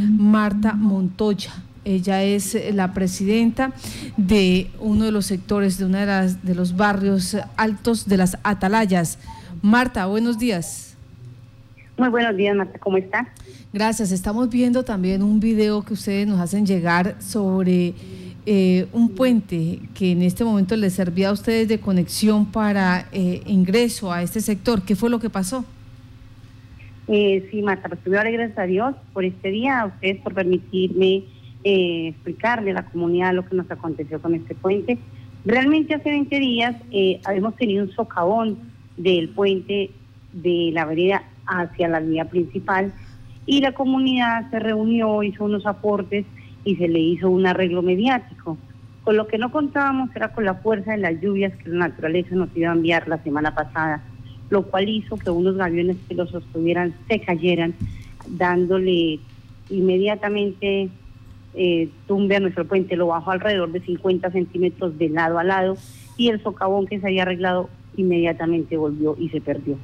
Marta Montoya. Ella es la presidenta de uno de los sectores de uno de, las, de los barrios altos de las Atalayas. Marta, buenos días. Muy buenos días, Marta, ¿cómo está? Gracias. Estamos viendo también un video que ustedes nos hacen llegar sobre eh, un puente que en este momento les servía a ustedes de conexión para eh, ingreso a este sector. ¿Qué fue lo que pasó? Eh, sí, Marta, pues primero gracias a Dios por este día, a ustedes por permitirme eh, explicarle a la comunidad lo que nos aconteció con este puente. Realmente hace 20 días eh, habíamos tenido un socavón del puente de la vereda hacia la vía principal y la comunidad se reunió, hizo unos aportes y se le hizo un arreglo mediático. Con lo que no contábamos era con la fuerza de las lluvias que la naturaleza nos iba a enviar la semana pasada, lo cual hizo que unos gaviones que los sostuvieran se cayeran, dándole inmediatamente eh, tumbe a nuestro puente, lo bajó alrededor de 50 centímetros de lado a lado y el socavón que se había arreglado inmediatamente volvió y se perdió.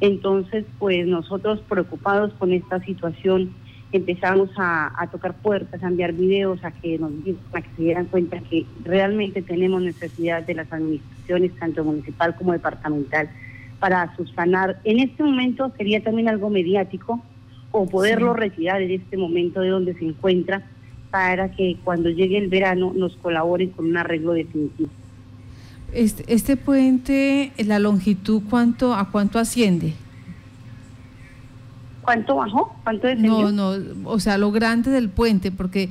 Entonces, pues nosotros preocupados con esta situación, empezamos a, tocar puertas, a enviar videos, a que nos a que se dieran cuenta que realmente tenemos necesidad de las administraciones, tanto municipal como departamental, para subsanar. En este momento sería también algo mediático o poderlo retirar en este momento de donde se encuentra para que cuando llegue el verano nos colaboren con un arreglo definitivo. Este, este puente, la longitud, ¿cuánto a cuánto asciende? ¿Cuánto bajó? ¿Cuánto descendió? No, no, o sea, lo grande del puente, porque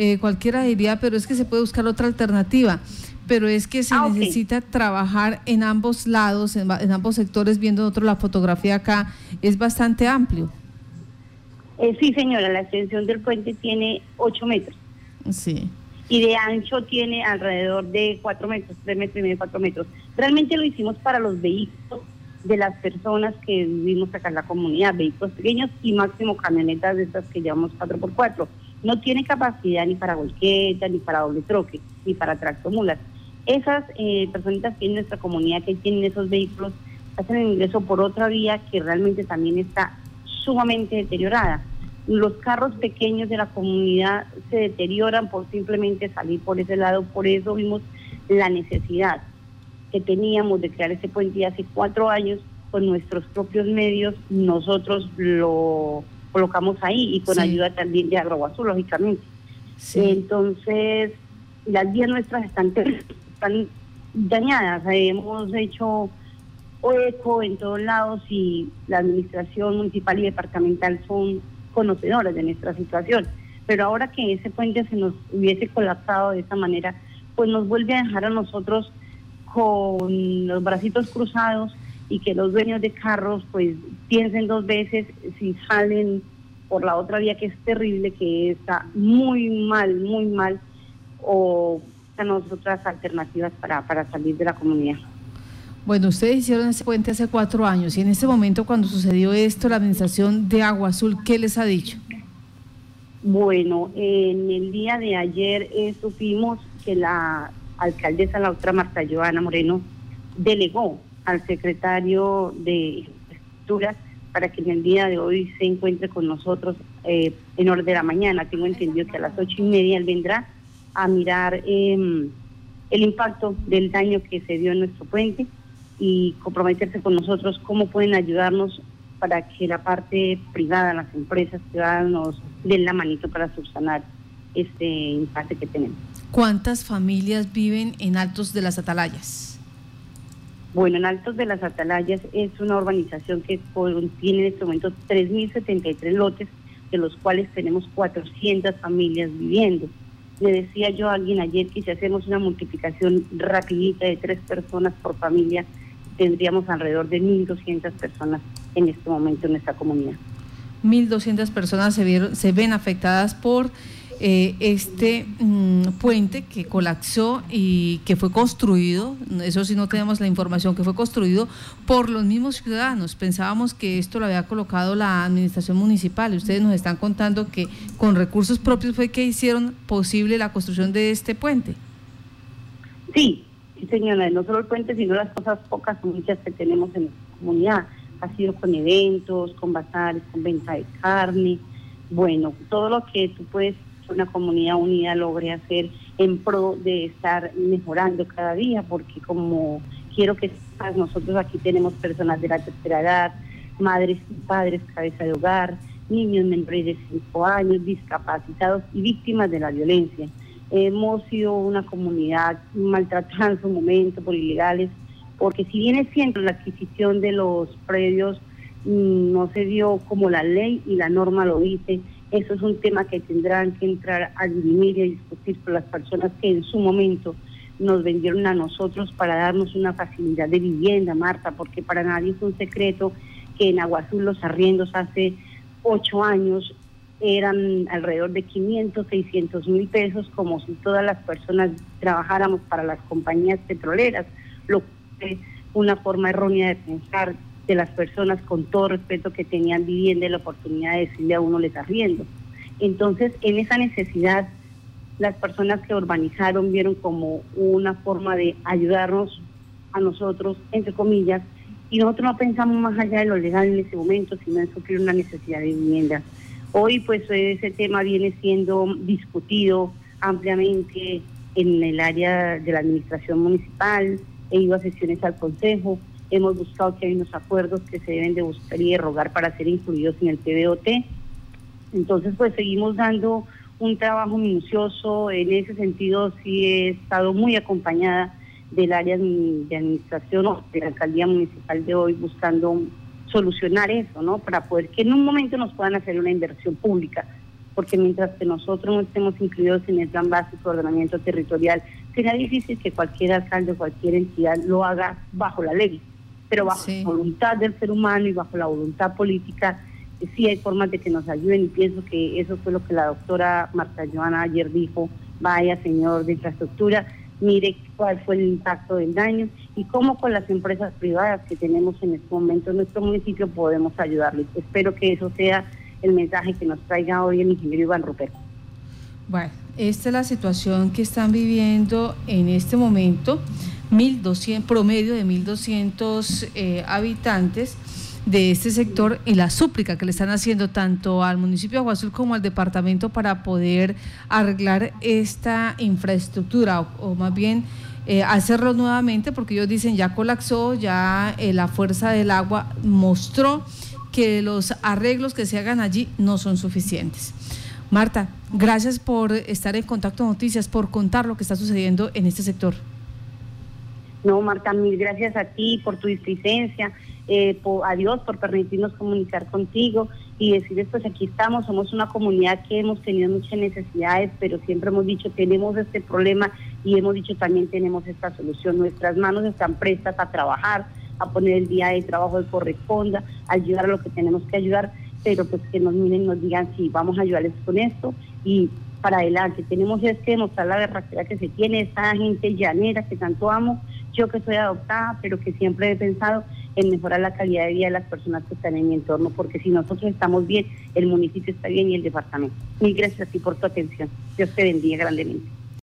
eh, cualquiera diría, pero es que se puede buscar otra alternativa, pero es que se ah, necesita trabajar en ambos lados, en, en ambos sectores, viendo nosotros la fotografía acá, es bastante amplio. Eh, sí, señora, la extensión del puente tiene 8 metros. Sí. Y de ancho tiene alrededor de 4 metros, 3 metros y medio, 4 metros. Realmente lo hicimos para los vehículos de las personas que vivimos acá en la comunidad, vehículos pequeños y máximo camionetas de estas que llevamos 4x4. No tiene capacidad ni para volqueta, ni para doble troque, ni para tractomulas. Esas eh, personitas que en nuestra comunidad que tienen esos vehículos hacen el ingreso por otra vía que realmente también está sumamente deteriorada. Los carros pequeños de la comunidad se deterioran por simplemente salir por ese lado, por eso vimos la necesidad que teníamos de crear ese puente hace cuatro años con nuestros propios medios nosotros lo colocamos ahí y con ayuda también de Agroazul, lógicamente. Entonces, las vías nuestras están, están dañadas, hemos hecho eco en todos lados y la administración municipal y departamental son conocedoras de nuestra situación. Pero ahora que ese puente se nos hubiese colapsado de esa manera, pues nos vuelve a dejar a nosotros con los bracitos cruzados y que los dueños de carros pues piensen dos veces si salen por la otra vía que es terrible, que está muy mal, muy mal, o están otras alternativas para, para salir de la comunidad. Bueno, ustedes hicieron ese puente hace cuatro años y en ese momento cuando sucedió esto, la administración de Agua Azul, ¿qué les ha dicho? Bueno, en el día de ayer eh, supimos que la alcaldesa, la otra Marta Joana Moreno, delegó al secretario de Infraestructuras para que en el día de hoy se encuentre con nosotros eh, en orden de la mañana. Tengo entendido que a las ocho y media él vendrá a mirar em, el impacto del daño que se dio en nuestro puente y comprometerse con nosotros, cómo pueden ayudarnos para que la parte privada, las empresas privadas nos den la manito para subsanar este impacto que tenemos. ¿Cuántas familias viven en Altos de las Atalayas? Bueno, en Altos de las Atalayas es una urbanización que tiene en este momento 3.073 lotes, de los cuales tenemos 400 familias viviendo. Le decía yo a alguien ayer que si hacemos una multiplicación rapidita de tres personas por familia, tendríamos alrededor de 1.200 personas en este momento en nuestra comunidad. 1.200 personas se ven afectadas por eh, este mm, puente que colapsó y que fue construido, eso sí no tenemos la información, que fue construido por los mismos ciudadanos. Pensábamos que esto lo había colocado la administración municipal ustedes nos están contando que con recursos propios fue que hicieron posible la construcción de este puente. Sí, Sí, señora, no solo el puente, sino las cosas pocas muchas que tenemos en la comunidad. Ha sido con eventos, con bazares, con venta de carne, bueno, todo lo que tú puedes, una comunidad unida logre hacer en pro de estar mejorando cada día, porque como quiero que nosotros aquí tenemos personas de la tercera edad, madres y padres, cabeza de hogar, niños menores de 5 años, discapacitados y víctimas de la violencia. Hemos sido una comunidad maltratada en su momento por ilegales, porque si bien es cierto la adquisición de los predios mm, no se dio como la ley y la norma lo dice, eso es un tema que tendrán que entrar a dirimir y a discutir con las personas que en su momento nos vendieron a nosotros para darnos una facilidad de vivienda, Marta, porque para nadie es un secreto que en Aguazul los arriendos hace ocho años eran alrededor de 500, 600 mil pesos, como si todas las personas trabajáramos para las compañías petroleras, lo que es una forma errónea de pensar de las personas con todo respeto que tenían vivienda y la oportunidad de decirle a uno les arriendo. Entonces, en esa necesidad, las personas que urbanizaron vieron como una forma de ayudarnos a nosotros, entre comillas, y nosotros no pensamos más allá de lo legal en ese momento, sino en suplir una necesidad de vivienda. Hoy pues ese tema viene siendo discutido ampliamente en el área de la administración municipal, he ido a sesiones al Consejo, hemos buscado que hay unos acuerdos que se deben de buscar y de rogar para ser incluidos en el PBOT. Entonces pues seguimos dando un trabajo minucioso, en ese sentido sí he estado muy acompañada del área de administración o de la alcaldía municipal de hoy buscando solucionar eso, ¿no? Para poder que en un momento nos puedan hacer una inversión pública, porque mientras que nosotros no estemos incluidos en el plan básico de ordenamiento territorial, será difícil que cualquier alcalde o cualquier entidad lo haga bajo la ley, pero bajo la voluntad del ser humano y bajo la voluntad política, sí hay formas de que nos ayuden y pienso que eso fue lo que la doctora Marta Joana ayer dijo, vaya señor de infraestructura, mire cuál fue el impacto del daño y cómo con las empresas privadas que tenemos en este momento en nuestro municipio podemos ayudarles. Espero que eso sea el mensaje que nos traiga hoy el ingeniero Iván Ruperto. Bueno, esta es la situación que están viviendo en este momento, 1.200, promedio de 1.200 eh, habitantes de este sector y la súplica que le están haciendo tanto al municipio de Aguazul como al departamento para poder arreglar esta infraestructura o, más bien eh, hacerlo nuevamente porque ellos dicen ya colapsó, ya eh, la fuerza del agua mostró que los arreglos que se hagan allí no son suficientes. Marta, gracias por estar en contacto Noticias, por contar lo que está sucediendo en este sector. No, Marta, mil gracias a ti por tu displicencia eh, a Dios por permitirnos comunicar contigo y decirles pues aquí estamos, somos una comunidad que hemos tenido muchas necesidades, pero siempre hemos dicho tenemos este problema y hemos dicho también tenemos esta solución. Nuestras manos están prestas a trabajar, a poner el día de trabajo que corresponda, a ayudar a lo que tenemos que ayudar, pero pues que nos miren nos digan sí, vamos a ayudarles con esto y para adelante. Tenemos es que demostrar la verdad que se tiene, esa gente llanera que tanto amo, yo que soy adoptada, pero que siempre he pensado en mejorar la calidad de vida de las personas que están en mi entorno, porque si nosotros estamos bien, el municipio está bien y el departamento. Mil gracias a ti por tu atención. Dios te bendiga grandemente.